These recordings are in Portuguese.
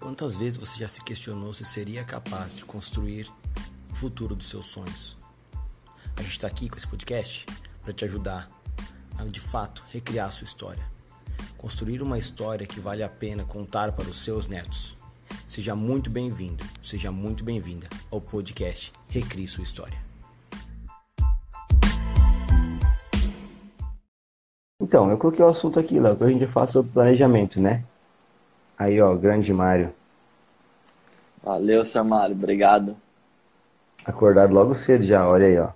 Quantas vezes você já se questionou se seria capaz de construir o futuro dos seus sonhos? A gente está aqui com esse podcast para te ajudar a de fato recriar a sua história. Construir uma história que vale a pena contar para os seus netos. Seja muito bem-vindo, seja muito bem-vinda ao podcast Recrie Sua História. Então, eu coloquei o assunto aqui, Léo, que a gente fala sobre planejamento, né? Aí, ó, grande Mário. Valeu, seu Mário, obrigado. Acordado logo cedo já, olha aí, ó.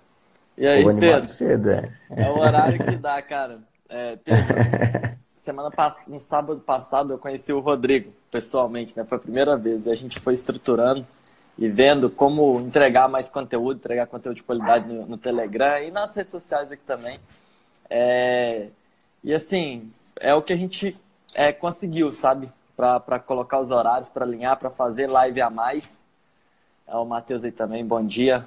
E aí, Pedro? cedo, é. É o horário que dá, cara. É, Pedro, semana pass... no sábado passado eu conheci o Rodrigo, pessoalmente, né? Foi a primeira vez. E a gente foi estruturando e vendo como entregar mais conteúdo, entregar conteúdo de qualidade no, no Telegram e nas redes sociais aqui também. É... E assim, é o que a gente é, conseguiu, sabe? Para colocar os horários, para alinhar, para fazer live a mais. É o Matheus aí também, bom dia.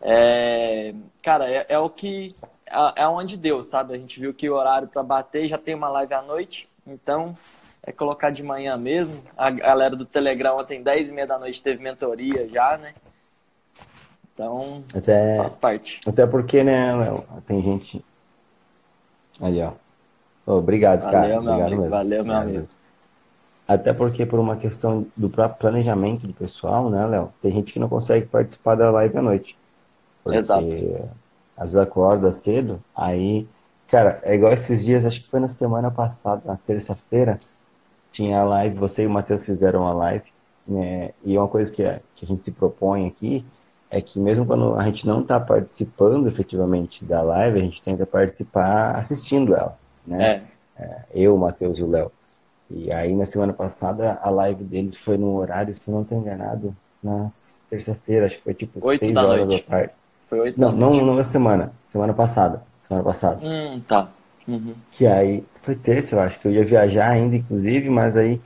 É, cara, é, é, o que. É, é onde deu, sabe? A gente viu que o horário para bater já tem uma live à noite, então é colocar de manhã mesmo. A galera do Telegram ontem, 10 e meia da noite, teve mentoria já, né? Então, até, faz parte. Até porque, né, Léo, tem gente. Ali, ó. Obrigado, valeu, cara. Meu obrigado amigo, mesmo. Valeu, meu amigo. Até porque por uma questão do próprio planejamento do pessoal, né, Léo? Tem gente que não consegue participar da live à noite. Porque Exato. às vezes acorda cedo, aí, cara, é igual esses dias, acho que foi na semana passada, na terça-feira, tinha a live, você e o Matheus fizeram a live, né? E uma coisa que a, que a gente se propõe aqui é que mesmo quando a gente não está participando efetivamente da live, a gente tenta participar assistindo ela, né? É. É, eu, o Matheus e o Léo. E aí, na semana passada, a live deles foi no horário, se não estou enganado, na terça-feira, acho que foi tipo 8 6 da horas noite. da tarde. Foi 8 Não, da não, noite. não na semana, semana passada. Semana passada. Hum, tá. Uhum. Que aí, foi terça, eu acho, que eu ia viajar ainda, inclusive, mas aí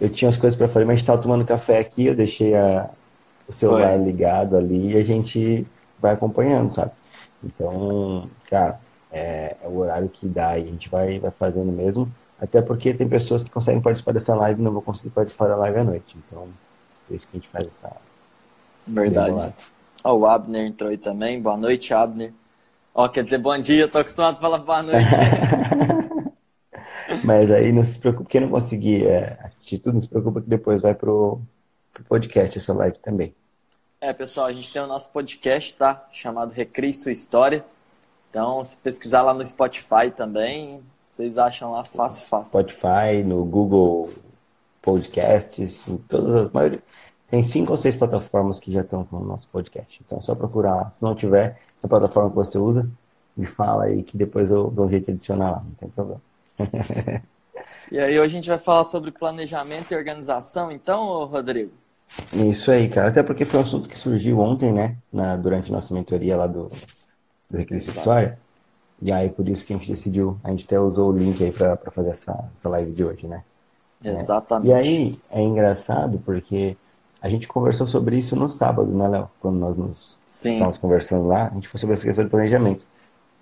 eu tinha as coisas para fazer, mas a gente tava tomando café aqui, eu deixei a, o celular Foi. ligado ali e a gente vai acompanhando, sabe? Então, cara, é, é o horário que dá e a gente vai, vai fazendo mesmo. Até porque tem pessoas que conseguem participar dessa live e não vão conseguir participar da live à noite. Então, é isso que a gente faz essa. Verdade. Ó, o Abner entrou aí também. Boa noite, Abner. Ó, quer dizer bom dia, eu tô acostumado a falar boa noite. Mas aí não se preocupe, quem não conseguir é, assistir tudo, não se preocupa que depois vai pro, pro podcast essa live também. é, pessoal, a gente tem o nosso podcast, tá? Chamado Recrie Sua História. Então, se pesquisar lá no Spotify também, vocês acham lá fácil, fácil. Spotify, no Google Podcasts, em todas as maioria. Tem cinco ou seis plataformas que já estão com o nosso podcast. Então é só procurar lá. Se não tiver, a plataforma que você usa, me fala aí que depois eu dou um jeito de adicionar lá, não tem problema. E aí, hoje a gente vai falar sobre planejamento e organização, então, Rodrigo? É Isso aí, cara. Até porque foi um assunto que surgiu ontem, né? Na, durante a nossa mentoria lá do, do Recreio Sua História. E aí, por isso que a gente decidiu, a gente até usou o link aí pra fazer essa, essa live de hoje, né? Exatamente. E aí, é engraçado porque a gente conversou sobre isso no sábado, né, Léo? Quando nós nos Sim. estávamos conversando lá, a gente foi sobre essa questão de planejamento.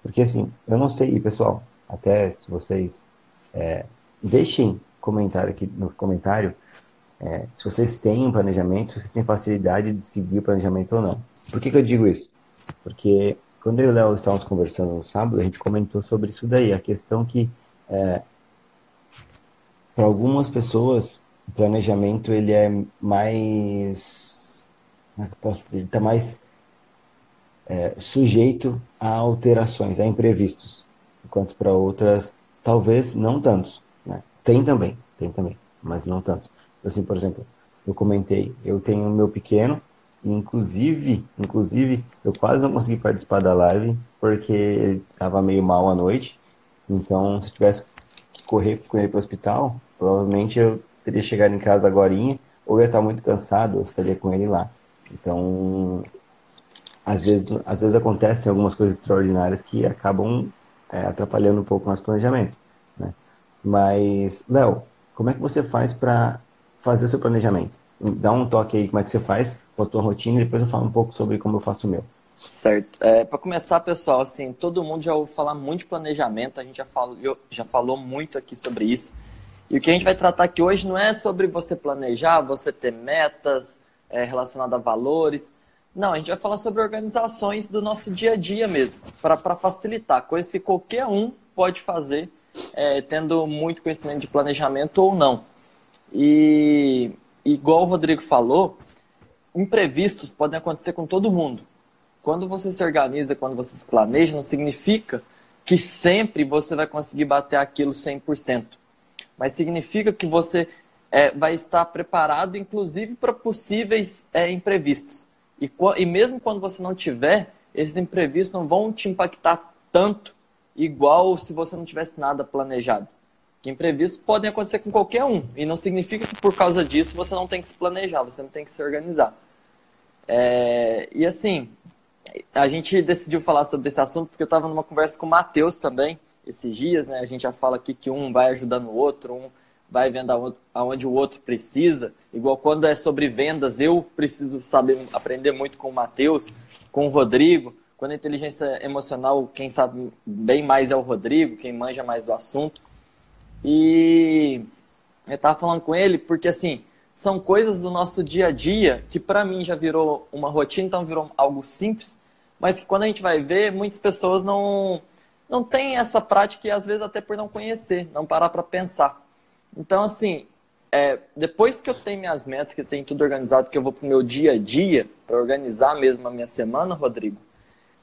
Porque assim, eu não sei, pessoal, até se vocês é, deixem comentário aqui no comentário é, se vocês têm um planejamento, se vocês têm facilidade de seguir o planejamento ou não. Por que, que eu digo isso? Porque quando eu e o Léo estávamos conversando no sábado, a gente comentou sobre isso daí, a questão que é, para algumas pessoas o planejamento ele é mais como é que eu posso dizer? Está mais é, sujeito a alterações, a imprevistos, enquanto para outras talvez não tantos, né? Tem também, tem também, mas não tantos. Então, assim, por exemplo, eu comentei, eu tenho o meu pequeno, inclusive, inclusive, eu quase não consegui participar da live porque ele estava meio mal à noite. Então, se eu tivesse que correr com ele para o hospital, provavelmente eu teria chegado em casa agora, ou ia estar muito cansado, ou estaria com ele lá. Então, às vezes, às vezes acontecem algumas coisas extraordinárias que acabam é, atrapalhando um pouco o nosso planejamento. Né? Mas, Léo, como é que você faz para fazer o seu planejamento? Dá um toque aí como é que você faz com a tua rotina e depois eu falo um pouco sobre como eu faço o meu. Certo. É, para começar, pessoal, assim, todo mundo já ouviu falar muito de planejamento, a gente já falou, já falou muito aqui sobre isso. E o que a gente vai tratar aqui hoje não é sobre você planejar, você ter metas é, relacionadas a valores. Não, a gente vai falar sobre organizações do nosso dia a dia mesmo, para facilitar, coisas que qualquer um pode fazer, é, tendo muito conhecimento de planejamento ou não. E igual o Rodrigo falou, imprevistos podem acontecer com todo mundo. Quando você se organiza, quando você se planeja, não significa que sempre você vai conseguir bater aquilo 100%. Mas significa que você é, vai estar preparado, inclusive, para possíveis é, imprevistos. E, e mesmo quando você não tiver, esses imprevistos não vão te impactar tanto, igual se você não tivesse nada planejado. Que imprevistos podem acontecer com qualquer um. E não significa que por causa disso você não tem que se planejar, você não tem que se organizar. É, e assim, a gente decidiu falar sobre esse assunto porque eu estava numa conversa com o Matheus também, esses dias, né? A gente já fala aqui que um vai ajudando o outro, um vai vendo aonde o outro precisa. Igual quando é sobre vendas, eu preciso saber aprender muito com o Matheus, com o Rodrigo. Quando é inteligência emocional, quem sabe bem mais é o Rodrigo, quem manja mais do assunto. E eu estava falando com ele porque, assim, são coisas do nosso dia a dia que para mim já virou uma rotina, então virou algo simples, mas que quando a gente vai ver, muitas pessoas não, não têm essa prática e às vezes até por não conhecer, não parar para pensar. Então, assim, é, depois que eu tenho minhas metas, que eu tenho tudo organizado, que eu vou para o meu dia a dia, para organizar mesmo a minha semana, Rodrigo,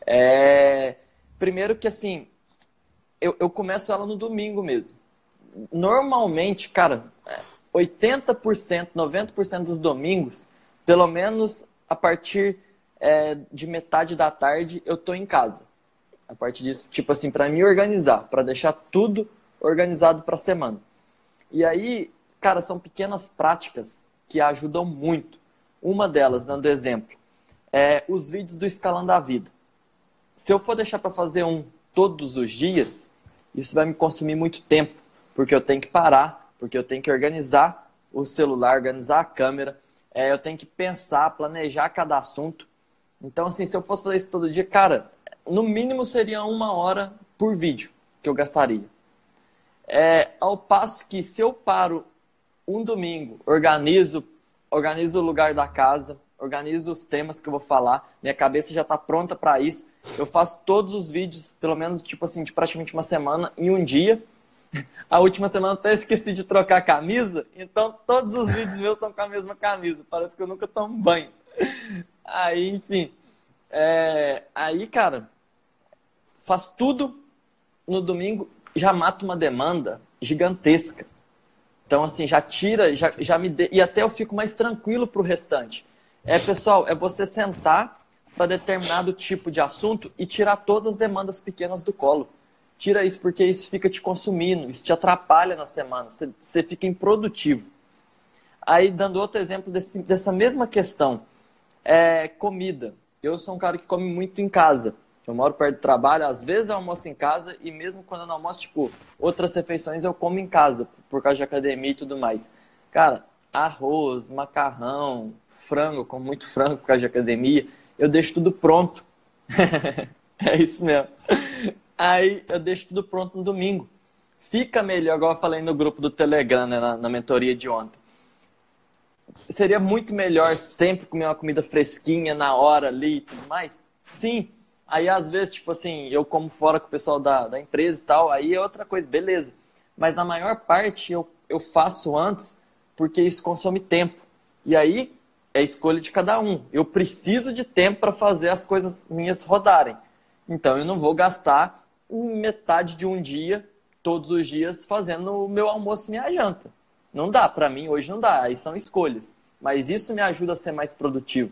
é, primeiro que, assim, eu, eu começo ela no domingo mesmo normalmente, cara, 80%, 90% dos domingos, pelo menos a partir é, de metade da tarde, eu tô em casa. A partir disso, tipo assim, para me organizar, para deixar tudo organizado para a semana. E aí, cara, são pequenas práticas que ajudam muito. Uma delas, dando exemplo, é os vídeos do Escalando a Vida. Se eu for deixar para fazer um todos os dias, isso vai me consumir muito tempo porque eu tenho que parar, porque eu tenho que organizar o celular, organizar a câmera, é, eu tenho que pensar, planejar cada assunto. Então, assim, se eu fosse fazer isso todo dia, cara, no mínimo seria uma hora por vídeo que eu gastaria. É, ao passo que se eu paro um domingo, organizo, organizo o lugar da casa, organizo os temas que eu vou falar, minha cabeça já está pronta para isso. Eu faço todos os vídeos, pelo menos tipo assim, de praticamente uma semana em um dia a última semana até esqueci de trocar a camisa, então todos os vídeos meus estão com a mesma camisa. Parece que eu nunca tomo banho. Aí, enfim. É... Aí, cara, faz tudo no domingo, já mata uma demanda gigantesca. Então, assim, já tira, já, já me e até eu fico mais tranquilo pro restante. É, pessoal, é você sentar para determinado tipo de assunto e tirar todas as demandas pequenas do colo. Tira isso porque isso fica te consumindo, isso te atrapalha na semana, você, você fica improdutivo. Aí, dando outro exemplo desse, dessa mesma questão, é comida. Eu sou um cara que come muito em casa. Eu moro perto do trabalho, às vezes eu almoço em casa e mesmo quando eu não almoço, tipo, outras refeições eu como em casa, por causa de academia e tudo mais. Cara, arroz, macarrão, frango, como muito frango por causa de academia, eu deixo tudo pronto. é isso mesmo. Aí eu deixo tudo pronto no domingo. Fica melhor, igual eu falei no grupo do Telegram, né, na, na mentoria de ontem. Seria muito melhor sempre comer uma comida fresquinha na hora ali e tudo mais? Sim. Aí às vezes, tipo assim, eu como fora com o pessoal da, da empresa e tal, aí é outra coisa, beleza. Mas na maior parte eu, eu faço antes porque isso consome tempo. E aí é escolha de cada um. Eu preciso de tempo para fazer as coisas minhas rodarem. Então eu não vou gastar metade de um dia, todos os dias, fazendo o meu almoço e minha janta. Não dá, para mim hoje não dá, aí são escolhas. Mas isso me ajuda a ser mais produtivo.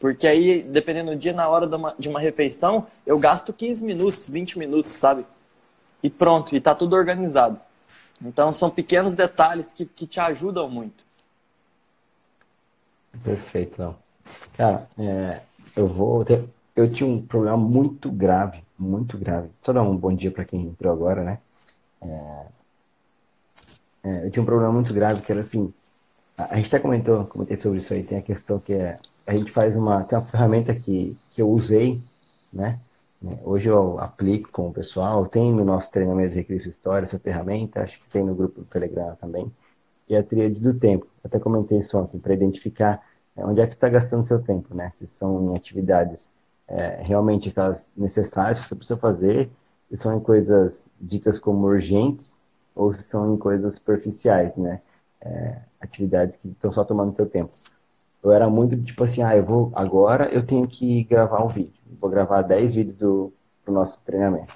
Porque aí, dependendo do dia, na hora de uma, de uma refeição, eu gasto 15 minutos, 20 minutos, sabe? E pronto, e tá tudo organizado. Então são pequenos detalhes que, que te ajudam muito. Perfeito, não. Cara, é, eu vou ter, eu tinha um problema muito grave muito grave. Só dar um bom dia para quem entrou agora, né? É... É, eu tinha um problema muito grave que era assim. A, gente até comentou, comentei sobre isso aí. Tem a questão que é a gente faz uma tem uma ferramenta que que eu usei, né? Né? Hoje eu aplico com o pessoal, tem no nosso treinamento de Recria História essa ferramenta, acho que tem no grupo do Telegram também, e é a tríade do tempo. Até comentei isso ontem, para identificar é, onde é que está gastando seu tempo, né? Se são em atividades é, realmente aquelas necessárias que você precisa fazer, se são em coisas ditas como urgentes, ou se são em coisas superficiais, né? É, atividades que estão só tomando seu tempo. Eu era muito tipo assim, ah, eu vou agora eu tenho que gravar um vídeo. Vou gravar 10 vídeos do pro nosso treinamento.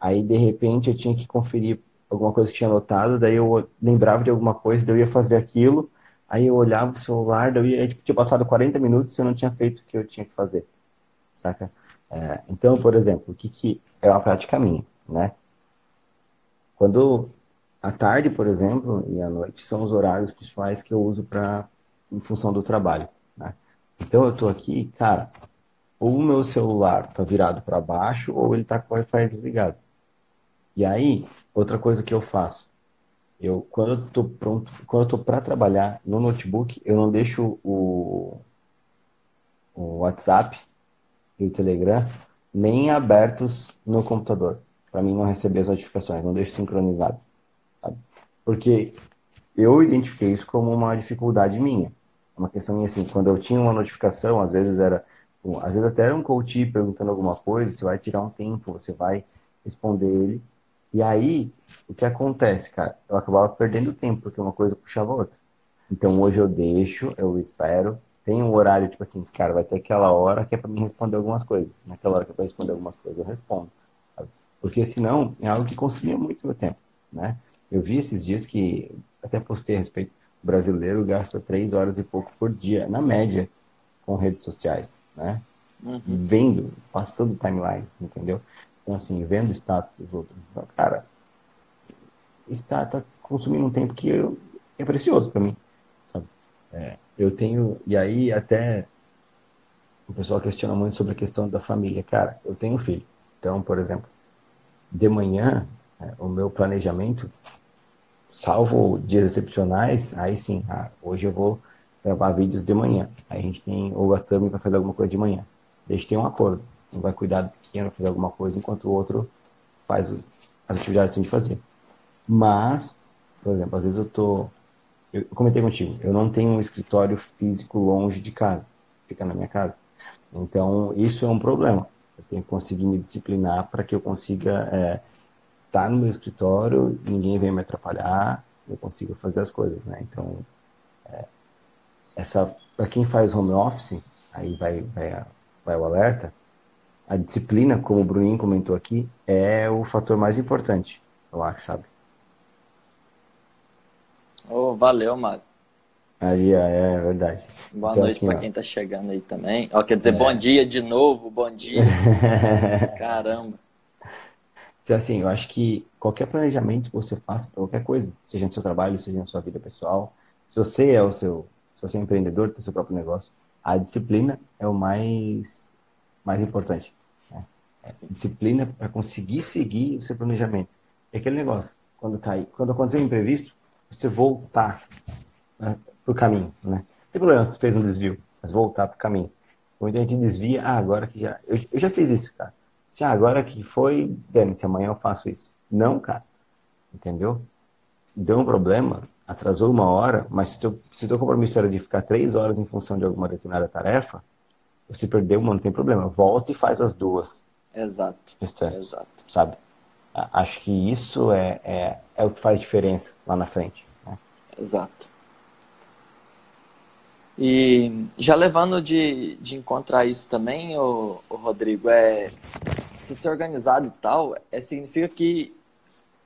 Aí de repente eu tinha que conferir alguma coisa que tinha anotado, daí eu lembrava de alguma coisa, daí eu ia fazer aquilo, aí eu olhava o celular, daí eu ia, tipo, tinha passado 40 minutos e eu não tinha feito o que eu tinha que fazer. Saca? É, então, por exemplo, o que, que é uma prática minha, né? Quando à tarde, por exemplo, e à noite são os horários principais que eu uso para em função do trabalho, né? Então eu estou aqui, cara, ou o meu celular está virado para baixo ou ele está com o Wi-Fi desligado. E aí, outra coisa que eu faço, eu quando eu tô pronto, quando eu tô para trabalhar no notebook, eu não deixo o, o WhatsApp e o Telegram nem abertos no computador, para mim não receber as notificações, não deixo sincronizado, sabe? Porque eu identifiquei isso como uma dificuldade minha, uma questão minha assim, quando eu tinha uma notificação, às vezes era, às vezes até era um coach perguntando alguma coisa, você vai tirar um tempo, você vai responder ele e aí, o que acontece, cara? Eu acabava perdendo tempo, porque uma coisa puxava a outra. Então hoje eu deixo, eu espero. Tem um horário, tipo assim, cara, vai ter aquela hora que é para mim responder algumas coisas. Naquela hora que é pra responder algumas coisas, eu respondo. Sabe? Porque senão é algo que consumia muito meu tempo, né? Eu vi esses dias que, até postei a respeito, o brasileiro gasta três horas e pouco por dia, na média, com redes sociais, né? Uhum. Vendo, passando timeline, entendeu? Então, assim, vendo o status dos outros, cara, está tá consumindo um tempo que eu, é precioso para mim? É, eu tenho, e aí até o pessoal questiona muito sobre a questão da família. Cara, eu tenho filho. Então, por exemplo, de manhã, é, o meu planejamento, salvo dias excepcionais, aí sim, ah, hoje eu vou gravar vídeos de manhã. Aí a gente tem, ou a Tami vai fazer alguma coisa de manhã. Gente tem um acordo. Um vai cuidar do pequeno, fazer alguma coisa, enquanto o outro faz as atividades que tem de fazer. Mas, por exemplo, às vezes eu tô. Eu comentei contigo, eu não tenho um escritório físico longe de casa, fica na minha casa. Então, isso é um problema. Eu tenho que conseguir me disciplinar para que eu consiga é, estar no meu escritório, ninguém venha me atrapalhar, eu consiga fazer as coisas, né? Então, é, essa para quem faz home office, aí vai, vai, vai o alerta, a disciplina, como o Bruninho comentou aqui, é o fator mais importante, eu acho, sabe? Oh, valeu, Mário. Aí, é, é verdade. Boa então, noite assim, para quem tá chegando aí também. Ó, quer dizer, é. bom dia de novo, bom dia. Caramba. Então, assim, eu acho que qualquer planejamento que você faça para qualquer coisa, seja no seu trabalho, seja na sua vida pessoal, se você é o seu, se você é empreendedor, tem o seu próprio negócio, a disciplina é o mais mais importante. Né? É, disciplina para conseguir seguir o seu planejamento. É aquele negócio, quando cai, quando acontecer um imprevisto, você voltar né, para o caminho, né? Não tem problema se você fez um desvio, mas voltar para o caminho. Quando a gente desvia, ah, agora que já... Eu, eu já fiz isso, cara. Se ah, agora que foi, se amanhã eu faço isso. Não, cara. Entendeu? Deu um problema, atrasou uma hora, mas se teu, se teu compromisso era de ficar três horas em função de alguma determinada tarefa, você perdeu uma, não tem problema. Volta e faz as duas. Exato. Restantes, Exato. Sabe? Acho que isso é, é, é o que faz diferença lá na frente. Né? Exato. E já levando de, de encontrar isso também, o, Rodrigo, é se ser organizado e tal, é, significa que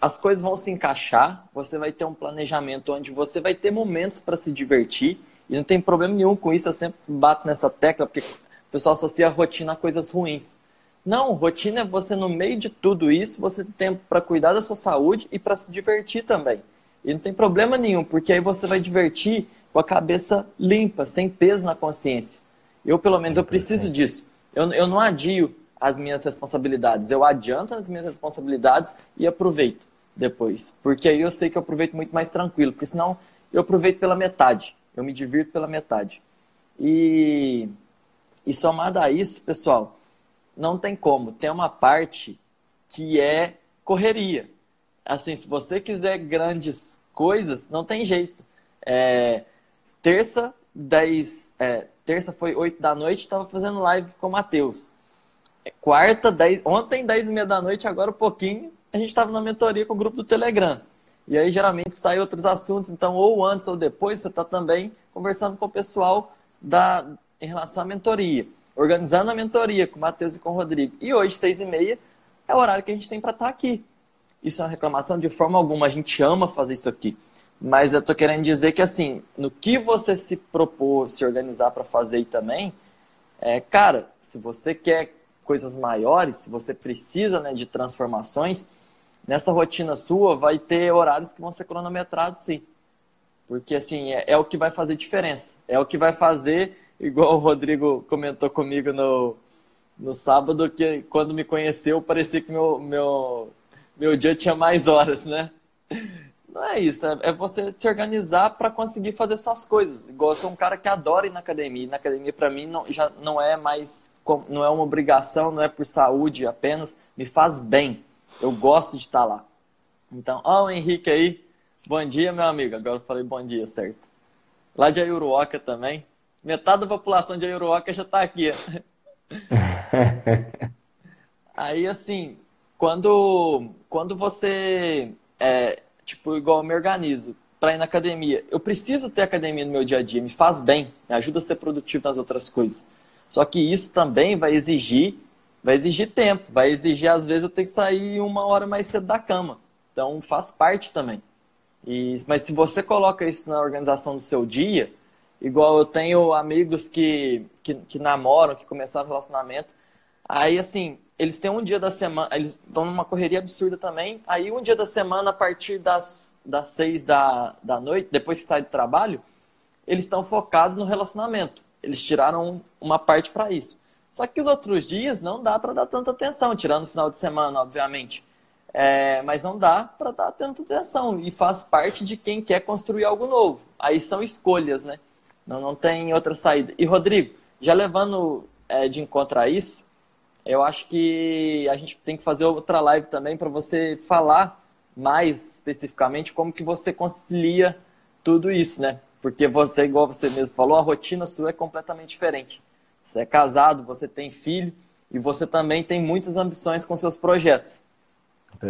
as coisas vão se encaixar, você vai ter um planejamento onde você vai ter momentos para se divertir, e não tem problema nenhum com isso, eu sempre bato nessa tecla, porque o pessoal associa a rotina a coisas ruins. Não, rotina é você, no meio de tudo isso, você tem tempo para cuidar da sua saúde e para se divertir também. E não tem problema nenhum, porque aí você vai divertir com a cabeça limpa, sem peso na consciência. Eu, pelo menos, eu preciso disso. Eu, eu não adio as minhas responsabilidades, eu adianto as minhas responsabilidades e aproveito depois. Porque aí eu sei que eu aproveito muito mais tranquilo, porque senão eu aproveito pela metade, eu me divirto pela metade. E e somado a isso, pessoal, não tem como. Tem uma parte que é correria. Assim, se você quiser grandes coisas, não tem jeito. É, terça, 10, é, terça foi 8 da noite, estava fazendo live com o Matheus. É, quarta, 10, ontem, 10 e meia da noite, agora um pouquinho, a gente estava na mentoria com o grupo do Telegram. E aí, geralmente, sai outros assuntos, então, ou antes ou depois, você está também conversando com o pessoal da, em relação à mentoria. Organizando a mentoria com o Matheus e com o Rodrigo. E hoje, seis e meia, é o horário que a gente tem para estar tá aqui. Isso é uma reclamação de forma alguma. A gente ama fazer isso aqui. Mas eu tô querendo dizer que, assim, no que você se propôs, se organizar para fazer também, é, cara, se você quer coisas maiores, se você precisa né, de transformações, nessa rotina sua vai ter horários que vão ser cronometrados, sim. Porque, assim, é, é o que vai fazer diferença. É o que vai fazer, igual o Rodrigo comentou comigo no, no sábado, que quando me conheceu, parecia que meu, meu, meu dia tinha mais horas, né? Não é isso, é, é você se organizar para conseguir fazer suas coisas. Igual eu sou um cara que adora ir na academia. Na academia, para mim, não, já não é mais, não é uma obrigação, não é por saúde apenas, me faz bem. Eu gosto de estar lá. Então, ó, o Henrique aí. Bom dia, meu amigo. Agora eu falei bom dia, certo? Lá de Ayuruoca também. Metade da população de Ayuruoca já está aqui. aí, assim, quando, quando você é, tipo, igual eu me organizo para ir na academia. Eu preciso ter academia no meu dia a dia, me faz bem, me ajuda a ser produtivo nas outras coisas. Só que isso também vai exigir, vai exigir tempo, vai exigir às vezes eu ter que sair uma hora mais cedo da cama. Então faz parte também. E, mas se você coloca isso na organização do seu dia, igual eu tenho amigos que, que, que namoram, que começaram relacionamento, aí assim, eles têm um dia da semana, eles estão numa correria absurda também. Aí um dia da semana, a partir das, das seis da, da noite, depois que sai do trabalho, eles estão focados no relacionamento. Eles tiraram uma parte para isso. Só que os outros dias não dá para dar tanta atenção, tirando o final de semana, obviamente. É, mas não dá para dar tanta atenção e faz parte de quem quer construir algo novo. Aí são escolhas, né? Não, não tem outra saída. E Rodrigo, já levando é, de encontro a isso, eu acho que a gente tem que fazer outra live também para você falar mais especificamente como que você concilia tudo isso, né? Porque você, igual você mesmo falou, a rotina sua é completamente diferente. Você é casado, você tem filho e você também tem muitas ambições com seus projetos.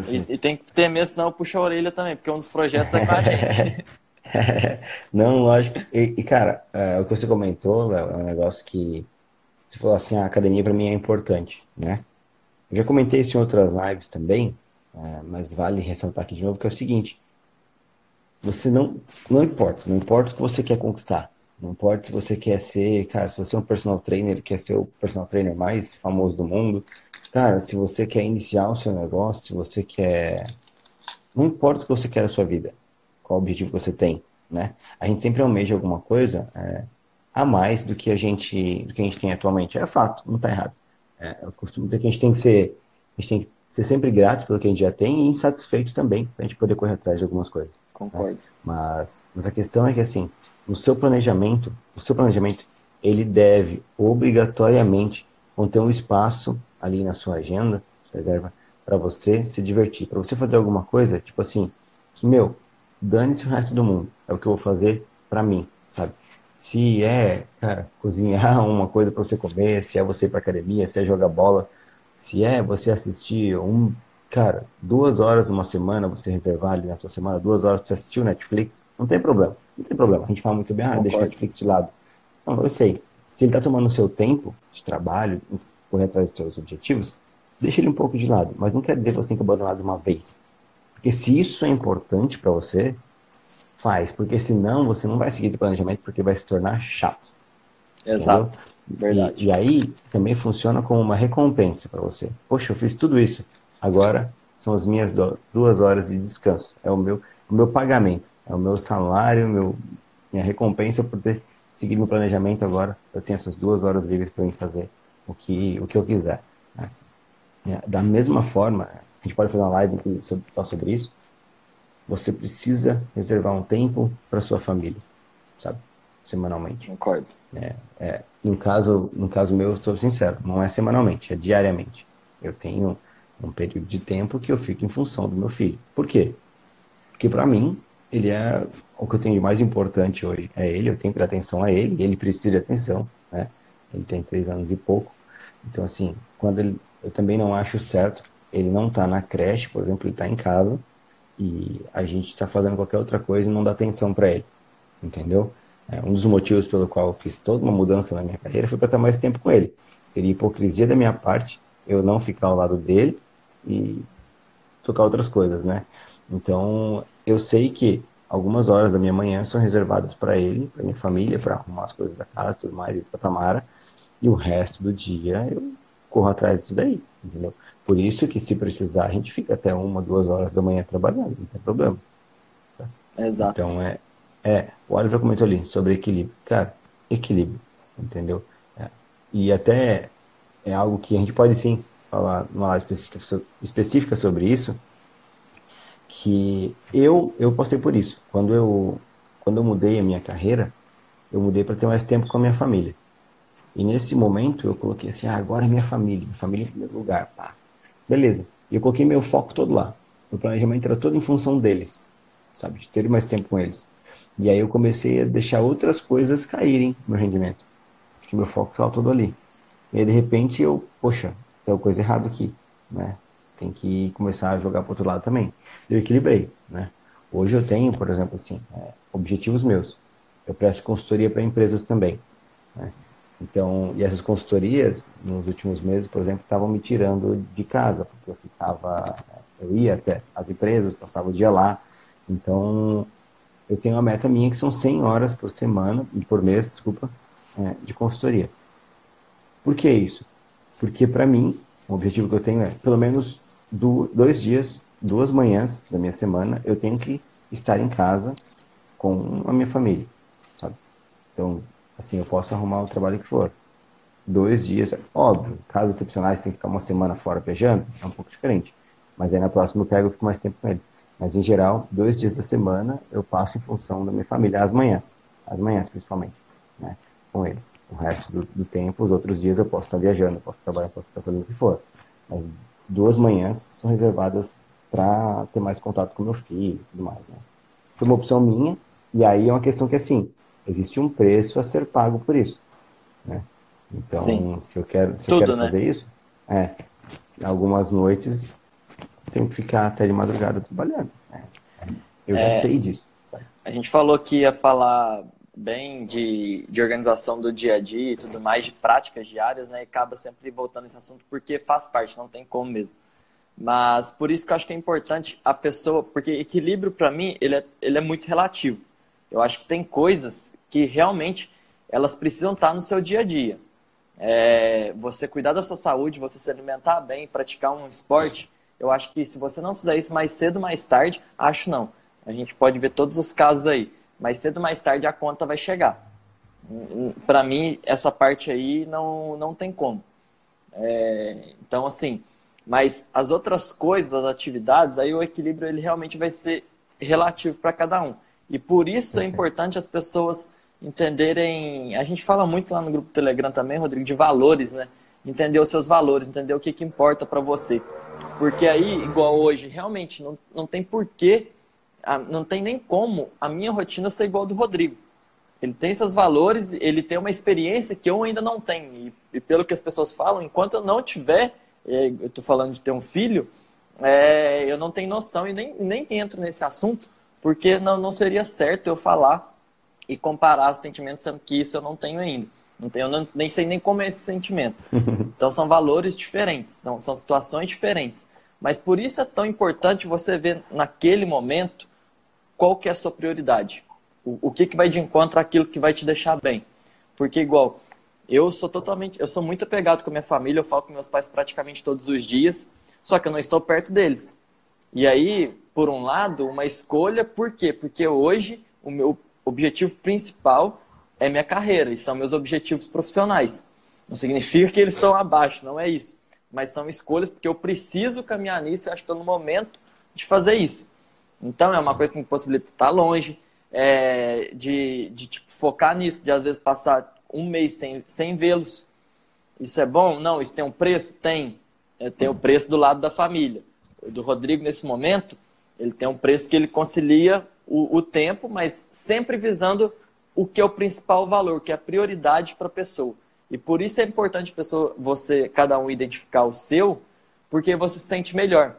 E, e, tem que ter mesmo, senão eu puxo a orelha também, porque um dos projetos é com a gente. Não, lógico. E, e cara, é, o que você comentou, Léo, é um negócio que você falou assim, a academia para mim é importante, né? Eu já comentei isso em outras lives também, é, mas vale ressaltar aqui de novo que é o seguinte: você não, não importa, não importa o que você quer conquistar, não importa se você quer ser, cara, se você é um personal trainer, quer ser o personal trainer mais famoso do mundo, cara, se você quer iniciar o seu negócio, se você quer, não importa o que você quer da sua vida, qual objetivo você tem, né? A gente sempre almeja alguma coisa. É, a mais do que a gente, do que a gente tem atualmente. É fato, não está errado. É, eu costumo dizer que a gente tem que ser, a gente tem que ser sempre grato pelo que a gente já tem e insatisfeitos também, para a gente poder correr atrás de algumas coisas. Né? Concordo. Mas, mas a questão é que assim, o seu planejamento, o seu planejamento, ele deve obrigatoriamente conter um espaço ali na sua agenda, sua reserva, para você se divertir, para você fazer alguma coisa, tipo assim, que meu, dane-se o resto do mundo, é o que eu vou fazer para mim, sabe? se é, cara, cozinhar uma coisa para você comer, se é você ir para academia, se é jogar bola, se é você assistir um, cara, duas horas uma semana, você reservar ali na sua semana, duas horas para você assistir o Netflix, não tem problema, não tem problema. A gente fala muito bem, ah, deixa o Netflix de lado. Não, eu sei. Se ele está tomando o seu tempo de trabalho, correr atrás dos seus objetivos, deixa ele um pouco de lado. Mas não quer dizer que você tem que abandonar de uma vez. Porque se isso é importante para você, faz, porque senão você não vai seguir o planejamento porque vai se tornar chato. Exato. Entendeu? Verdade. E, e, aí também funciona como uma recompensa para você. Poxa, eu fiz tudo isso. Agora são as minhas duas horas de descanso. É o meu, o meu pagamento, é o meu salário, meu, minha recompensa por ter seguido meu planejamento. Agora eu tenho essas duas horas livres para mim fazer o que, o que eu quiser. É, da mesma forma, a gente pode fazer uma live só sobre isso você precisa reservar um tempo para sua família, sabe? Semanalmente. Concordo. É, é, no caso, no caso meu, sou sincero, não é semanalmente, é diariamente. Eu tenho um período de tempo que eu fico em função do meu filho. Por quê? Porque para mim, ele é o que eu tenho de mais importante hoje. É ele, eu tenho que dar atenção a ele, ele precisa de atenção, né? Ele tem três anos e pouco. Então, assim, quando ele, eu também não acho certo, ele não está na creche, por exemplo, ele está em casa e a gente está fazendo qualquer outra coisa e não dá atenção para ele, entendeu? É, um dos motivos pelo qual eu fiz toda uma mudança na minha carreira foi para estar mais tempo com ele. Seria hipocrisia da minha parte eu não ficar ao lado dele e tocar outras coisas, né? Então, eu sei que algumas horas da minha manhã são reservadas para ele, para minha família, para arrumar as coisas da casa, tudo mais, e para Tamara, e o resto do dia eu corro atrás disso daí, entendeu? Por isso que se precisar, a gente fica até uma, duas horas da manhã trabalhando, não tem problema. Tá? Exato. Então, é, é, o Oliver comentou ali sobre equilíbrio. Cara, equilíbrio, entendeu? É, e até é algo que a gente pode sim falar numa live específica, sobre isso, que eu eu passei por isso. Quando eu quando eu mudei a minha carreira, eu mudei para ter mais tempo com a minha família. E nesse momento eu coloquei assim, ah, agora é minha família, minha família em primeiro lugar, pá. Beleza. E eu coloquei meu foco todo lá. Meu planejamento era todo em função deles, sabe, de ter mais tempo com eles. E aí eu comecei a deixar outras coisas caírem no rendimento, porque meu foco estava todo ali. E aí de repente eu, poxa, tem coisa errada aqui, né? Tem que começar a jogar para outro lado também. Eu equilibrei, né? Hoje eu tenho, por exemplo, assim, é, objetivos meus. Eu presto consultoria para empresas também. Né? Então, e essas consultorias, nos últimos meses, por exemplo, estavam me tirando de casa, porque eu ficava, eu ia até as empresas, passava o dia lá. Então, eu tenho uma meta minha que são 100 horas por semana, por mês, desculpa, é, de consultoria. Por que isso? Porque, para mim, o objetivo que eu tenho é, pelo menos do, dois dias, duas manhãs da minha semana, eu tenho que estar em casa com a minha família, sabe? Então, assim, eu posso arrumar o trabalho que for. Dois dias, óbvio, casos excepcionais, tem que ficar uma semana fora viajando, é um pouco diferente. Mas aí na próxima eu pego e fico mais tempo com eles. Mas em geral, dois dias da semana eu passo em função da minha família, às manhãs, às manhãs principalmente, né? Com eles. O resto do, do tempo, os outros dias eu posso estar viajando, posso trabalhar, posso estar fazendo o que for. Mas duas manhãs são reservadas para ter mais contato com meu filho e tudo mais, né? Foi uma opção minha, e aí é uma questão que assim, existe um preço a ser pago por isso. Né? Então, Sim. se eu quero, se Tudo, eu quero né? fazer isso, é, algumas noites tenho que ficar até de madrugada trabalhando. Né? Eu é, já sei disso. Sabe? A gente falou que ia falar bem de, de organização do dia a dia e tudo mais, de práticas diárias, né? E acaba sempre voltando esse assunto porque faz parte, não tem como mesmo. Mas por isso que eu acho que é importante a pessoa, porque equilíbrio para mim ele é, ele é muito relativo. Eu acho que tem coisas que realmente elas precisam estar no seu dia a dia. É, você cuidar da sua saúde, você se alimentar bem, praticar um esporte, eu acho que se você não fizer isso mais cedo, mais tarde, acho não. A gente pode ver todos os casos aí. Mais cedo, mais tarde a conta vai chegar. Para mim, essa parte aí não, não tem como. É, então, assim, mas as outras coisas, as atividades, aí o equilíbrio ele realmente vai ser relativo para cada um. E por isso é importante as pessoas entenderem. A gente fala muito lá no grupo Telegram também, Rodrigo, de valores, né? Entender os seus valores, entender o que, que importa para você. Porque aí, igual hoje, realmente não, não tem porquê, não tem nem como a minha rotina ser igual ao do Rodrigo. Ele tem seus valores, ele tem uma experiência que eu ainda não tenho. E, e pelo que as pessoas falam, enquanto eu não tiver, é, eu estou falando de ter um filho, é, eu não tenho noção e nem, nem entro nesse assunto porque não, não seria certo eu falar e comparar sentimentos, sendo que isso eu não tenho ainda. Não tenho, eu não, nem sei nem como é esse sentimento. Então são valores diferentes, são, são situações diferentes. Mas por isso é tão importante você ver naquele momento qual que é a sua prioridade. O, o que, que vai de encontro àquilo que vai te deixar bem. Porque igual, eu sou totalmente, eu sou muito apegado com a minha família, eu falo com meus pais praticamente todos os dias, só que eu não estou perto deles. E aí, por um lado, uma escolha, por quê? Porque hoje o meu objetivo principal é minha carreira e são meus objetivos profissionais. Não significa que eles estão abaixo, não é isso. Mas são escolhas porque eu preciso caminhar nisso e acho que estou no momento de fazer isso. Então é uma coisa que me possibilita estar longe, é, de, de tipo, focar nisso, de às vezes passar um mês sem, sem vê-los. Isso é bom? Não, isso tem um preço? Tem. É, tem o preço do lado da família. Do Rodrigo, nesse momento, ele tem um preço que ele concilia o, o tempo, mas sempre visando o que é o principal valor, que é a prioridade para a pessoa. E por isso é importante pessoa, você, cada um, identificar o seu, porque você se sente melhor.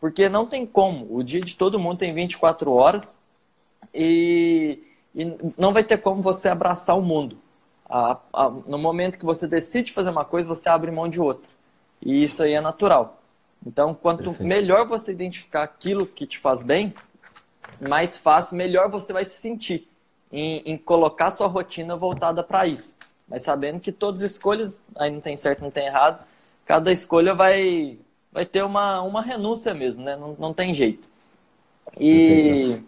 Porque não tem como. O dia de todo mundo tem 24 horas e, e não vai ter como você abraçar o mundo. A, a, no momento que você decide fazer uma coisa, você abre mão de outra. E isso aí é natural. Então, quanto Perfeito. melhor você identificar aquilo que te faz bem, mais fácil, melhor você vai se sentir em, em colocar sua rotina voltada para isso. Mas sabendo que todas as escolhas, aí não tem certo, não tem errado, cada escolha vai, vai ter uma, uma renúncia mesmo, né? Não, não tem jeito. E,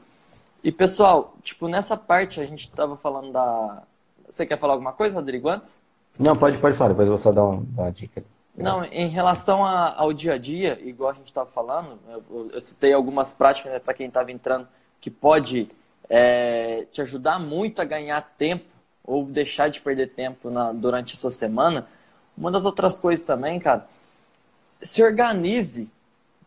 e pessoal, tipo, nessa parte a gente estava falando da. Você quer falar alguma coisa, Rodrigo, antes? Não, pode, pode falar, depois eu vou só dar uma, uma dica. Não, em relação a, ao dia a dia, igual a gente estava falando, eu, eu, citei algumas práticas né, para quem estava entrando que pode é, te ajudar muito a ganhar tempo ou deixar de perder tempo na, durante a sua semana. Uma das outras coisas também, cara, se organize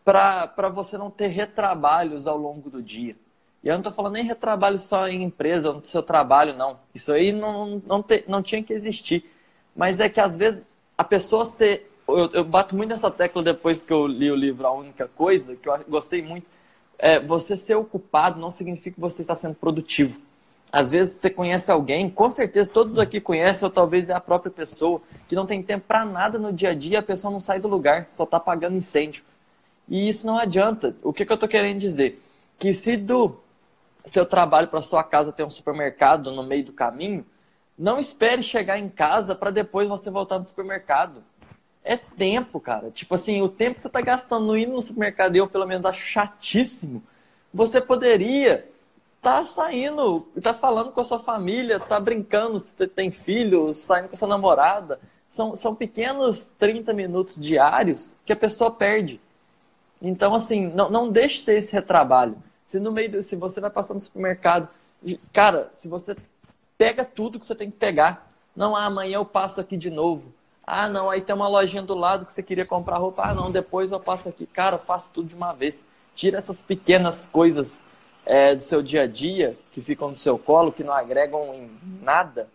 para você não ter retrabalhos ao longo do dia. E eu não estou falando nem retrabalho só em empresa no seu trabalho, não. Isso aí não, não, te, não tinha que existir. Mas é que às vezes a pessoa ser. Eu, eu bato muito nessa tecla depois que eu li o livro A Única Coisa, que eu gostei muito. É, você ser ocupado não significa que você está sendo produtivo. Às vezes você conhece alguém, com certeza todos aqui conhecem, ou talvez é a própria pessoa, que não tem tempo para nada no dia a dia, a pessoa não sai do lugar, só está apagando incêndio. E isso não adianta. O que, que eu estou querendo dizer? Que se do seu trabalho para sua casa tem um supermercado no meio do caminho, não espere chegar em casa para depois você voltar no supermercado. É tempo, cara. Tipo assim, o tempo que você está gastando ir no supermercado, eu pelo menos acho chatíssimo. Você poderia tá saindo, tá falando com a sua família, tá brincando, se você tem filhos, saindo com a sua namorada. São, são pequenos 30 minutos diários que a pessoa perde. Então, assim, não, não deixe ter esse retrabalho. Se no meio do, se você vai passar no supermercado, cara, se você pega tudo que você tem que pegar. Não, ah, amanhã eu passo aqui de novo. Ah, não, aí tem uma lojinha do lado que você queria comprar roupa. Ah, não, depois eu passo aqui. Cara, faça tudo de uma vez. Tira essas pequenas coisas é, do seu dia a dia, que ficam no seu colo, que não agregam em nada,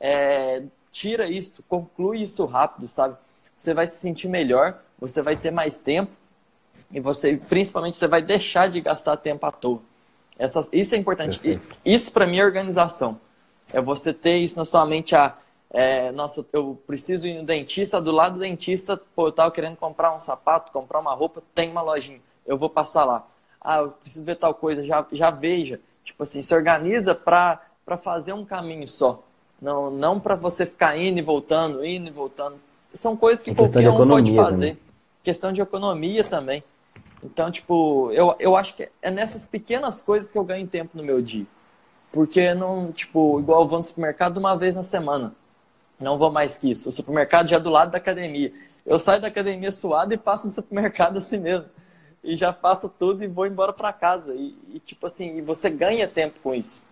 é, tira isso, conclui isso rápido, sabe? Você vai se sentir melhor, você vai ter mais tempo e você, principalmente, você vai deixar de gastar tempo à toa. Essa, isso é importante. Isso, isso para mim é organização. É você ter isso na sua mente. Ah, é, nossa, eu preciso ir no dentista, do lado do dentista, pô, eu tava querendo comprar um sapato, comprar uma roupa, tem uma lojinha. Eu vou passar lá ah, eu preciso ver tal coisa, já, já veja. Tipo assim, se organiza para fazer um caminho só. Não, não para você ficar indo e voltando, indo e voltando. São coisas que é qualquer um pode fazer. Também. Questão de economia também. Então, tipo, eu, eu acho que é nessas pequenas coisas que eu ganho tempo no meu dia. Porque não, tipo, igual eu vou no supermercado uma vez na semana. Não vou mais que isso. O supermercado já é do lado da academia. Eu saio da academia suado e passo no supermercado assim mesmo e já faço tudo e vou embora para casa. E, e, tipo assim, você ganha tempo com isso.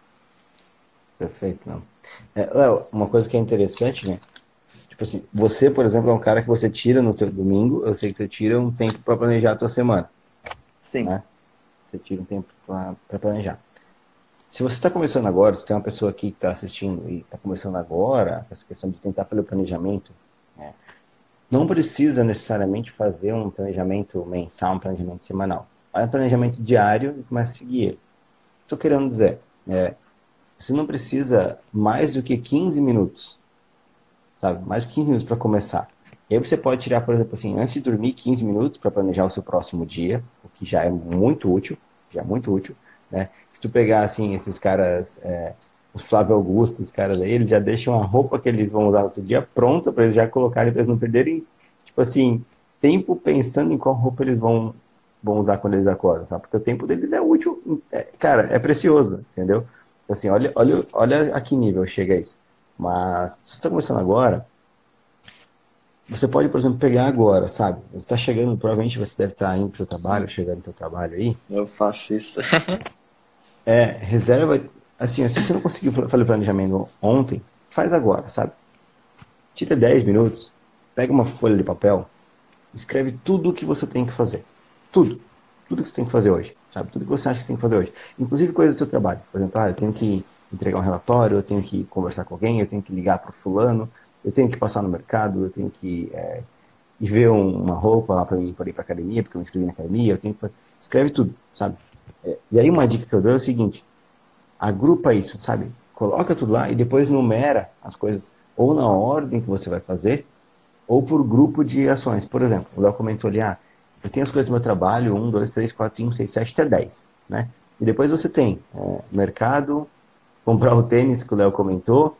Perfeito, não. É, Léo, uma coisa que é interessante, né? Tipo assim, você, por exemplo, é um cara que você tira no seu domingo, eu sei que você tira um tempo para planejar a tua semana. Sim. Né? Você tira um tempo para planejar. Se você está começando agora, se tem uma pessoa aqui que está assistindo e está começando agora, essa questão de tentar fazer o planejamento, né? não precisa necessariamente fazer um planejamento mensal, um planejamento semanal. Faz um planejamento diário e começa a seguir ele. Estou querendo dizer, é, você não precisa mais do que 15 minutos, sabe? Mais que 15 minutos para começar. E aí você pode tirar, por exemplo, assim, antes de dormir, 15 minutos para planejar o seu próximo dia, o que já é muito útil, já é muito útil, né? Se tu pegar, assim, esses caras... É, os Flávio Augusto, os caras aí, eles já deixam a roupa que eles vão usar outro dia pronta para eles já colocarem, para eles não perderem, tipo assim, tempo pensando em qual roupa eles vão, vão usar quando eles acordam, sabe? Porque o tempo deles é útil, é, cara, é precioso, entendeu? Assim, olha, olha, olha a que nível chega isso. Mas, se você está começando agora, você pode, por exemplo, pegar agora, sabe? Você está chegando, provavelmente você deve estar tá indo para o seu trabalho, chegando no seu trabalho aí. Eu faço isso. é, reserva assim, se você não conseguiu fazer planejamento ontem, faz agora, sabe? Tira 10 minutos, pega uma folha de papel, escreve tudo o que você tem que fazer. Tudo. Tudo que você tem que fazer hoje, sabe? Tudo que você acha que você tem que fazer hoje. Inclusive coisas do seu trabalho. Por exemplo, ah, eu tenho que entregar um relatório, eu tenho que conversar com alguém, eu tenho que ligar para o fulano, eu tenho que passar no mercado, eu tenho que é, ver um, uma roupa lá para ir para academia, porque eu me inscrevi na academia, eu tenho que... Escreve tudo, sabe? É, e aí uma dica que eu dou é o seguinte, agrupa isso, sabe? Coloca tudo lá e depois numera as coisas ou na ordem que você vai fazer, ou por grupo de ações. Por exemplo, o Léo comentou ali, ah, eu tenho as coisas do meu trabalho, 1, 2, 3, 4, 5, 6, 7 até 10, né? E depois você tem é, mercado, comprar o tênis que o Léo comentou,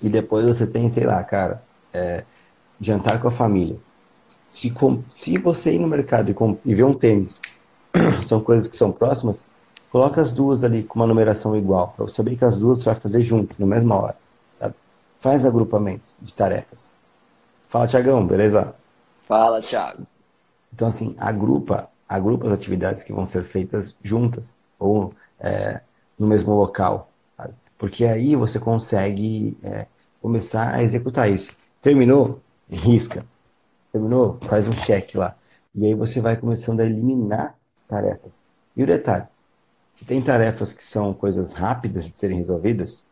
e depois você tem, sei lá, cara, é, jantar com a família. Se, com, se você ir no mercado e, com, e ver um tênis, são coisas que são próximas, coloca as duas ali com uma numeração igual, para você saber que as duas você vai fazer junto, na mesma hora, sabe? Faz agrupamento de tarefas. Fala, Tiagão, beleza? Fala, Thiago. Então, assim, agrupa, agrupa as atividades que vão ser feitas juntas ou é, no mesmo local. Sabe? Porque aí você consegue é, começar a executar isso. Terminou? Risca. Terminou? Faz um cheque lá. E aí você vai começando a eliminar tarefas. E o detalhe, se tem tarefas que são coisas rápidas de serem resolvidas,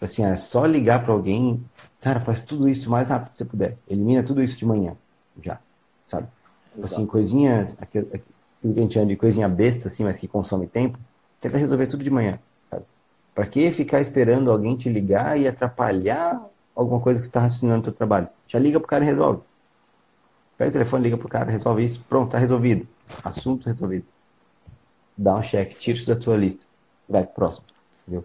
assim, é só ligar para alguém, cara, faz tudo isso o mais rápido que você puder. Elimina tudo isso de manhã, já, sabe? Tipo assim, Exato. Assim, coisinhas, aquilo, que a gente chama de coisinha besta, assim, mas que consome tempo, tenta resolver tudo de manhã, sabe? Para que ficar esperando alguém te ligar e atrapalhar alguma coisa que você está raciocinando no seu trabalho? Já liga pro cara e resolve. Pega o telefone, liga pro cara, resolve isso, pronto, tá resolvido. Assunto resolvido. Dá um check, tira isso da sua lista. Vai pro próximo. Entendeu?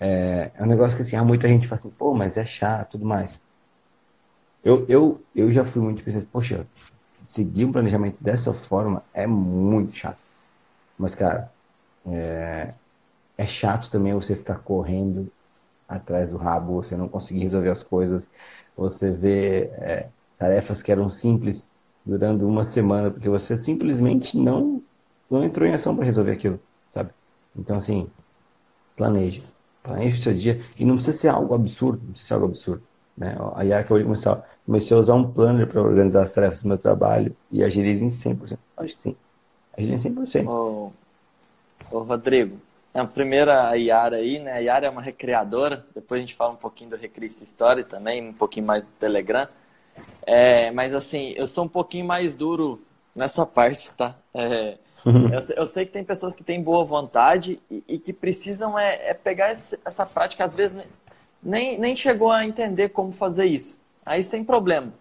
É, é um negócio que assim, há muita gente fala assim, pô, mas é chato tudo mais. Eu, eu, eu já fui muito pensando, poxa, seguir um planejamento dessa forma é muito chato. Mas, cara, é, é chato também você ficar correndo atrás do rabo, você não conseguir resolver as coisas, você vê é, tarefas que eram simples durando uma semana, porque você simplesmente não, não entrou em ação para resolver aquilo, sabe? Então, assim, planeje. Planeje o seu dia. E não precisa ser algo absurdo, não precisa ser algo absurdo. Né? A Yara de começar, comecei a usar um planner para organizar as tarefas do meu trabalho e agiliza em 100%. Acho que sim. Agiliza em 100%. Ô, ô Rodrigo, a primeira a Yara aí, né? A Yara é uma recreadora. Depois a gente fala um pouquinho do Recrease Story também, um pouquinho mais do Telegram. É, mas assim, eu sou um pouquinho mais duro nessa parte, tá? É, eu, eu, sei que tem pessoas que têm boa vontade e, e que precisam é, é pegar esse, essa prática, às vezes nem, nem chegou a entender como fazer isso. Aí sem problema.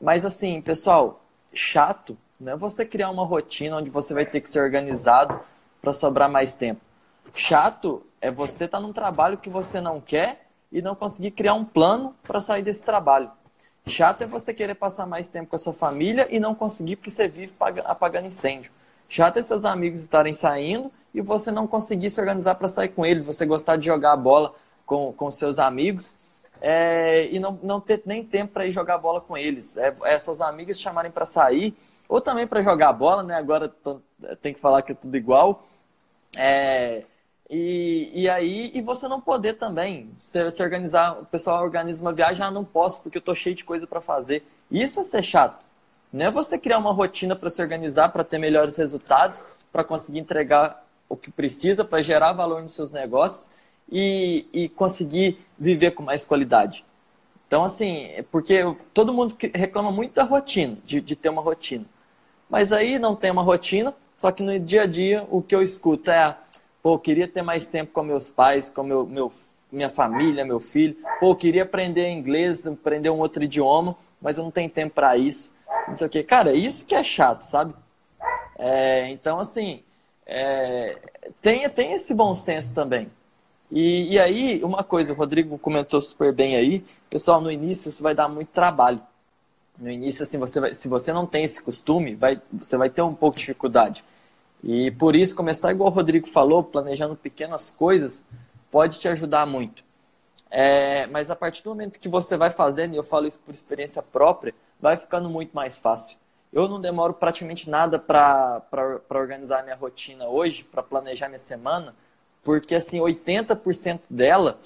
Mas assim, pessoal, chato não é você criar uma rotina onde você vai ter que ser organizado para sobrar mais tempo. Chato é você estar tá num trabalho que você não quer e não conseguir criar um plano para sair desse trabalho. Chato é você querer passar mais tempo com a sua família e não conseguir porque você vive apagando incêndio. Chato é seus amigos estarem saindo e você não conseguir se organizar para sair com eles, você gostar de jogar bola com, com seus amigos é, e não, não ter nem tempo para ir jogar bola com eles. É, é seus amigos chamarem para sair ou também para jogar bola, né? Agora tô, tem que falar que é tudo igual. É, e, e aí, e você não poder também se, se organizar, o pessoal organiza uma viagem, ah, não posso porque eu tô cheio de coisa para fazer. Isso é ser chato. Não é você criar uma rotina para se organizar, para ter melhores resultados, para conseguir entregar o que precisa, para gerar valor nos seus negócios e, e conseguir viver com mais qualidade. Então, assim, é porque todo mundo reclama muito da rotina, de, de ter uma rotina. Mas aí não tem uma rotina, só que no dia a dia o que eu escuto é Pô, queria ter mais tempo com meus pais, com meu, meu, minha família, meu filho. Pô, queria aprender inglês, aprender um outro idioma, mas eu não tenho tempo para isso. Não sei o quê. Cara, isso que é chato, sabe? É, então, assim, é, tem, esse bom senso também. E, e aí, uma coisa, o Rodrigo comentou super bem aí, pessoal, no início isso vai dar muito trabalho. No início, assim, você vai, se você não tem esse costume, vai, você vai ter um pouco de dificuldade. E por isso, começar igual o Rodrigo falou, planejando pequenas coisas, pode te ajudar muito. É, mas a partir do momento que você vai fazendo, e eu falo isso por experiência própria, vai ficando muito mais fácil. Eu não demoro praticamente nada para organizar minha rotina hoje, para planejar minha semana, porque assim, 80% dela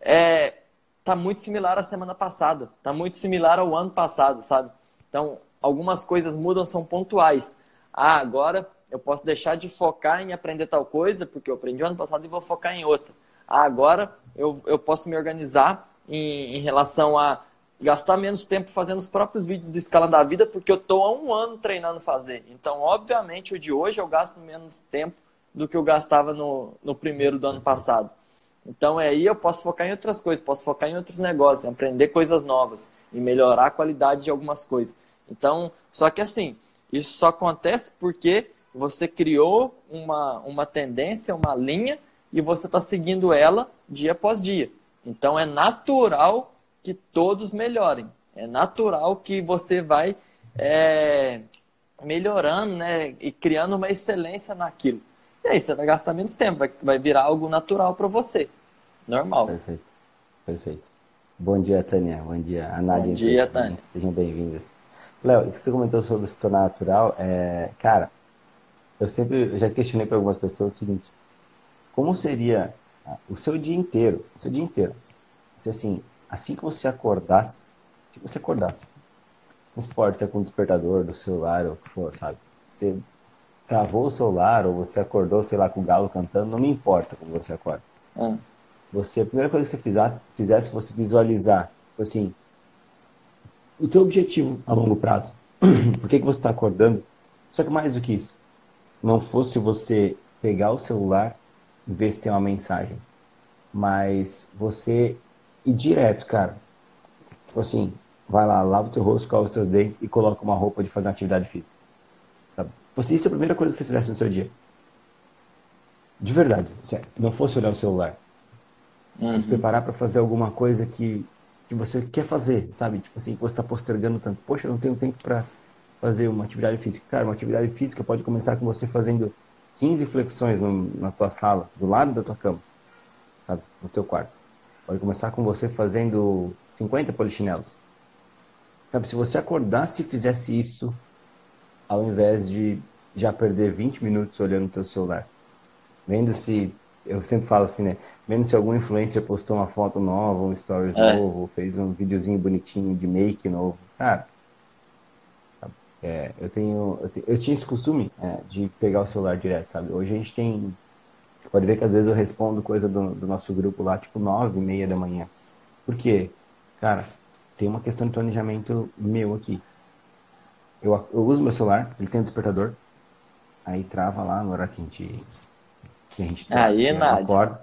é, tá muito similar à semana passada, tá muito similar ao ano passado, sabe? Então, algumas coisas mudam, são pontuais. Ah, agora eu posso deixar de focar em aprender tal coisa, porque eu aprendi ano passado e vou focar em outra. Ah, agora eu, eu posso me organizar em, em relação a gastar menos tempo fazendo os próprios vídeos do Escala da Vida, porque eu estou há um ano treinando fazer. Então, obviamente, o de hoje eu gasto menos tempo do que eu gastava no, no primeiro do ano passado. Então, aí eu posso focar em outras coisas, posso focar em outros negócios, aprender coisas novas e melhorar a qualidade de algumas coisas. Então, só que assim, isso só acontece porque você criou uma, uma tendência, uma linha, e você está seguindo ela dia após dia. Então é natural que todos melhorem. É natural que você vai é, melhorando né, e criando uma excelência naquilo. E aí você vai gastar menos tempo, vai, vai virar algo natural para você. Normal. Perfeito. Perfeito. Bom dia, Tânia. Bom dia, a Nádia. Bom dia, Tânia. Sejam bem-vindas. Léo, isso que você comentou sobre se tornar natural, é, cara, eu sempre já questionei para algumas pessoas o seguinte: como seria ah, o seu dia inteiro, o seu dia inteiro, se assim, assim que você acordasse, se você acordasse, não importa se é com o despertador do celular ou o que for, sabe? Você travou o celular ou você acordou, sei lá, com o galo cantando, não me importa como você acorda. Hum. Você, a primeira coisa que você fizesse, fizesse você visualizar, tipo assim, o teu objetivo a longo prazo. Por que, que você está acordando? Só que mais do que isso, não fosse você pegar o celular e ver se tem uma mensagem, mas você ir direto, cara. Tipo assim, vai lá, lava o teu rosto, escova os teus dentes e coloca uma roupa de fazer uma atividade física. Tá? Você, isso é a primeira coisa que você fizesse no seu dia. De verdade, sério. Não fosse olhar o celular. Uhum. Você se preparar para fazer alguma coisa que que você quer fazer, sabe? Tipo assim, que você está postergando tanto. Poxa, eu não tenho tempo para fazer uma atividade física. Cara, uma atividade física pode começar com você fazendo 15 flexões no, na tua sala, do lado da tua cama, sabe? No teu quarto. Pode começar com você fazendo 50 polichinelos. Sabe, se você acordasse e fizesse isso, ao invés de já perder 20 minutos olhando o teu celular, vendo se eu sempre falo assim, né? Vendo se algum influencer postou uma foto nova, um stories é. novo, fez um videozinho bonitinho de make novo. Cara, é, eu, tenho, eu, tenho, eu tinha esse costume é, de pegar o celular direto, sabe? Hoje a gente tem. Pode ver que às vezes eu respondo coisa do, do nosso grupo lá, tipo nove e meia da manhã. Por quê? Cara, tem uma questão de planejamento meu aqui. Eu, eu uso meu celular, ele tem um despertador, aí trava lá no horário que a gente que a gente tá, Aí, Nádia.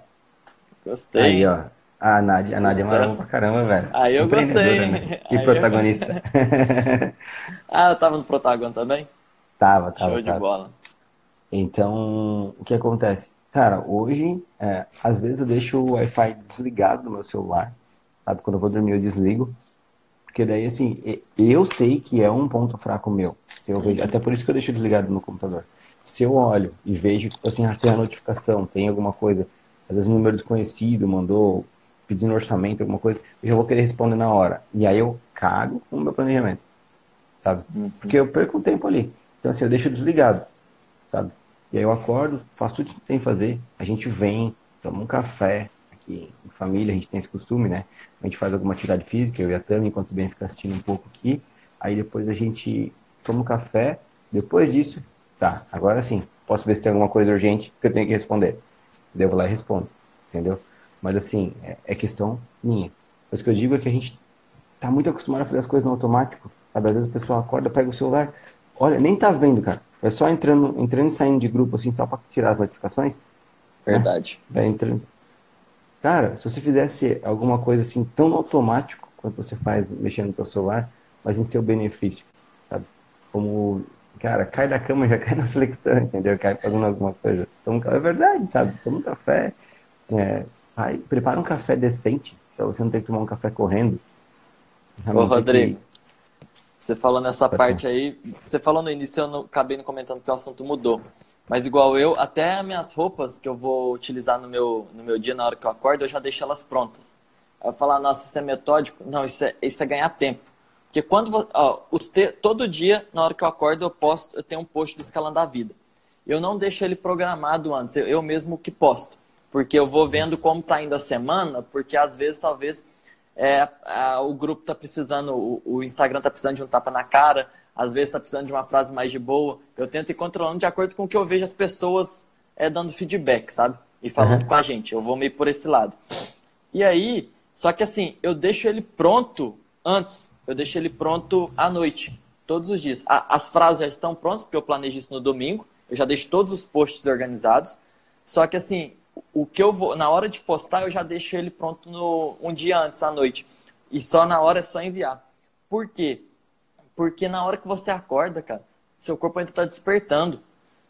Gostei. Aí, ó. A Nádia, a Nádia é maromba pra caramba, velho. Aí eu gostei. Né? E Aí protagonista. Eu... ah, eu tava no protagonista também? Tava, tava. Show tava. de bola. Então, o que acontece? Cara, hoje, é, às vezes eu deixo o Wi-Fi desligado no meu celular, sabe? Quando eu vou dormir eu desligo, porque daí, assim, eu sei que é um ponto fraco meu. Se eu vejo, até por isso que eu deixo desligado no computador se eu olho e vejo, tipo assim, ah, tem a notificação, tem alguma coisa, às vezes um número desconhecido mandou pedindo orçamento, alguma coisa, eu já vou querer responder na hora. E aí eu cago com o meu planejamento, sabe? Uhum. Porque eu perco um tempo ali. Então, assim, eu deixo desligado, sabe? E aí eu acordo, faço tudo que tem que fazer, a gente vem, toma um café, aqui em família a gente tem esse costume, né? A gente faz alguma atividade física, eu e a Tami, enquanto bem fica assistindo um pouco aqui, aí depois a gente toma um café, depois disso Tá, agora sim. Posso ver se tem alguma coisa urgente que eu tenho que responder. Vou lá e respondo. Entendeu? Mas assim, é, é questão minha. Mas o que eu digo é que a gente tá muito acostumado a fazer as coisas no automático. Sabe? Às vezes a pessoa acorda, pega o celular, olha, nem tá vendo, cara. É só entrando, entrando e saindo de grupo, assim, só para tirar as notificações. Né? Verdade. Né? entrando. Cara, se você fizesse alguma coisa assim tão automático quanto você faz mexendo no seu celular, mas em seu benefício, sabe? Como cara, cai da cama já cai na flexão, entendeu? Cai fazendo alguma coisa. Toma, é verdade, sabe? Toma um café, é, vai, prepara um café decente, pra você não ter que tomar um café correndo. Ô, Rodrigo, que... você falou nessa Pode parte ser. aí, você falou no início, eu não, acabei não comentando que o assunto mudou. Mas igual eu, até as minhas roupas que eu vou utilizar no meu, no meu dia, na hora que eu acordo, eu já deixo elas prontas. Aí eu falar, nossa, isso é metódico? Não, isso é, isso é ganhar tempo. Porque quando ó, te, todo dia, na hora que eu acordo, eu posto, eu tenho um post do Escalando a Vida. Eu não deixo ele programado antes, eu, eu mesmo que posto. Porque eu vou vendo como está indo a semana, porque às vezes talvez é, a, o grupo tá precisando, o, o Instagram tá precisando de um tapa na cara, às vezes tá precisando de uma frase mais de boa. Eu tento ir controlando de acordo com o que eu vejo as pessoas é, dando feedback, sabe? E falando uhum. com a gente. Eu vou meio por esse lado. E aí, só que assim, eu deixo ele pronto antes. Eu deixo ele pronto à noite, todos os dias. A, as frases já estão prontas, porque eu planejo isso no domingo. Eu já deixo todos os posts organizados. Só que assim, o que eu vou, na hora de postar, eu já deixo ele pronto no, um dia antes, à noite. E só na hora é só enviar. Por quê? Porque na hora que você acorda, cara, seu corpo ainda está despertando.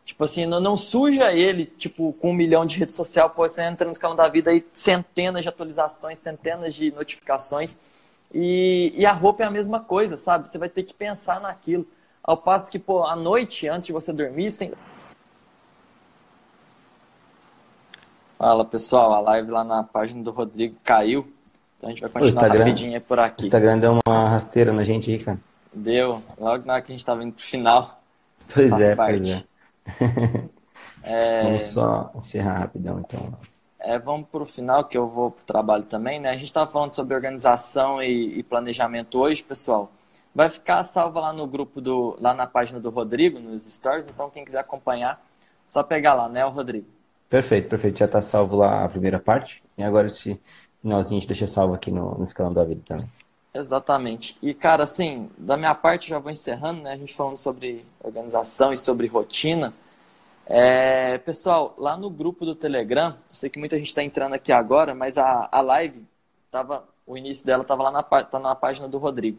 Tipo assim, não, não, suja ele, tipo, com um milhão de rede social, pô, você entra no escalão da vida aí, centenas de atualizações, centenas de notificações. E, e a roupa é a mesma coisa, sabe? Você vai ter que pensar naquilo. Ao passo que, pô, à noite, antes de você dormir, sem, Fala pessoal, a live lá na página do Rodrigo caiu. Então a gente vai continuar rapidinho por aqui. O Instagram deu uma rasteira na gente aí, cara. Deu, logo na hora que a gente tava indo pro final. Pois é, parte. pois é. é. Vamos só encerrar rapidão então. É, vamos pro final, que eu vou pro trabalho também, né? A gente tava falando sobre organização e, e planejamento hoje, pessoal. Vai ficar salva lá no grupo do. lá na página do Rodrigo, nos stories, então quem quiser acompanhar, só pegar lá, né, o Rodrigo? Perfeito, perfeito. Já está salvo lá a primeira parte. E agora esse finalzinho a gente deixa salvo aqui no, no escalão da vida também. Exatamente. E, cara, assim, da minha parte, já vou encerrando, né? A gente falando sobre organização e sobre rotina. É, pessoal, lá no grupo do Telegram, sei que muita gente está entrando aqui agora, mas a, a live, tava, o início dela estava lá na, tá na página do Rodrigo.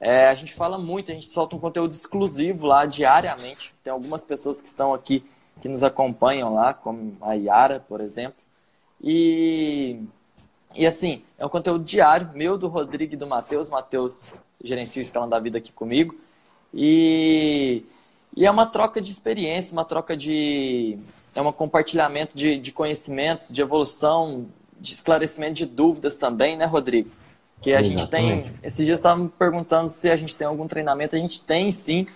É, a gente fala muito, a gente solta um conteúdo exclusivo lá diariamente. Tem algumas pessoas que estão aqui que nos acompanham lá, como a Yara, por exemplo. E, e assim, é um conteúdo diário, meu, do Rodrigo e do Matheus. Matheus gerencia o Escalão da Vida aqui comigo. E, e é uma troca de experiência, uma troca de. É um compartilhamento de, de conhecimento, de evolução, de esclarecimento de dúvidas também, né, Rodrigo? Que a Exatamente. gente tem. Esses dias estavam me perguntando se a gente tem algum treinamento. A gente tem sim.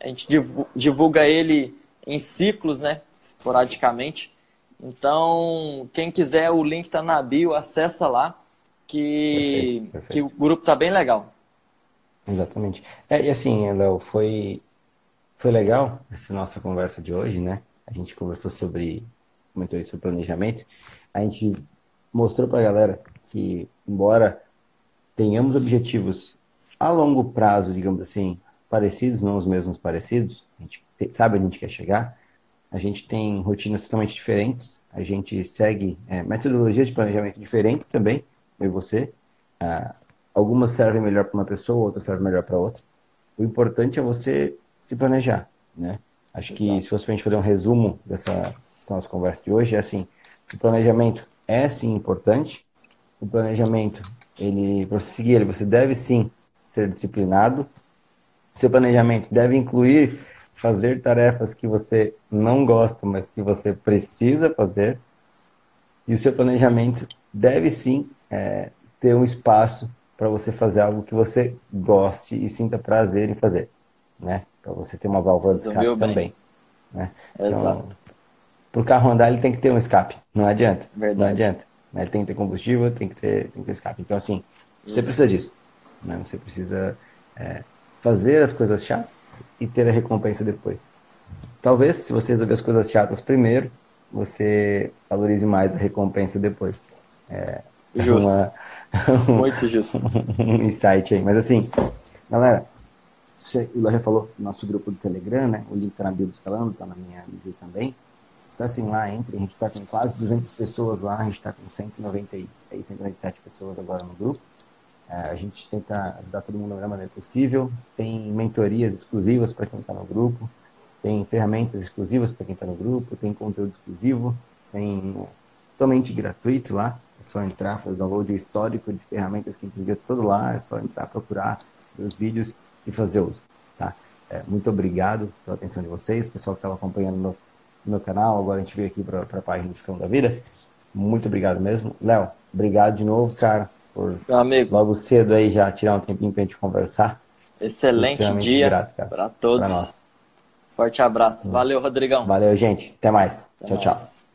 A gente divulga ele em ciclos, né? Esporadicamente. Então, quem quiser, o link está na bio, acessa lá, que, perfeito, perfeito. que o grupo está bem legal. Exatamente. É, e assim, Léo, foi, foi legal essa nossa conversa de hoje, né? A gente conversou sobre, comentou sobre planejamento. A gente mostrou para a galera que, embora tenhamos objetivos a longo prazo, digamos assim, parecidos, não os mesmos parecidos, a gente sabe onde a gente quer chegar. A gente tem rotinas totalmente diferentes, a gente segue é, metodologias de planejamento diferentes também, eu e você. Ah, algumas servem melhor para uma pessoa, outras servem melhor para outra. O importante é você se planejar, né? Acho Exato. que se fosse para a gente fazer um resumo dessa, dessa nossa conversa de hoje, é assim, o planejamento é sim importante, o planejamento, ele, para você seguir ele, você deve sim ser disciplinado, seu planejamento deve incluir fazer tarefas que você não gosta, mas que você precisa fazer. E o seu planejamento deve sim é, ter um espaço para você fazer algo que você goste e sinta prazer em fazer, né? Para você ter uma válvula de escape também, né? Então, para o carro andar ele tem que ter um escape, não adianta, Verdade. não adianta. Né? Tem que ter combustível, tem que ter, tem que ter escape. Então assim, você Isso. precisa disso, né? Você precisa é, fazer as coisas chatas e ter a recompensa depois. Talvez, se você resolver as coisas chatas primeiro, você valorize mais a recompensa depois. É justo. Uma, Muito justo. um insight aí. Mas assim, galera, você, o já falou no nosso grupo do Telegram, né? O link tá na bio do Escalando, tá na minha bio também. Acessem lá, entre. A gente tá com quase 200 pessoas lá, a gente tá com 196, 197 pessoas agora no grupo. É, a gente tenta ajudar todo mundo da melhor maneira possível. Tem mentorias exclusivas para quem está no grupo, tem ferramentas exclusivas para quem está no grupo, tem conteúdo exclusivo, sem, totalmente gratuito lá. É só entrar, fazer download histórico de ferramentas que a gente todo lá, é só entrar, procurar os vídeos e fazer uso. Tá? É, muito obrigado pela atenção de vocês, pessoal que estava acompanhando no meu canal, agora a gente veio aqui para a página do Escão da Vida. Muito obrigado mesmo. Léo, obrigado de novo, cara por amigo. logo cedo aí já tirar um tempinho pra gente conversar. Excelente dia para todos. Pra. Forte abraço. Valeu, Rodrigão. Valeu, gente. Até mais. Até tchau, mais. tchau.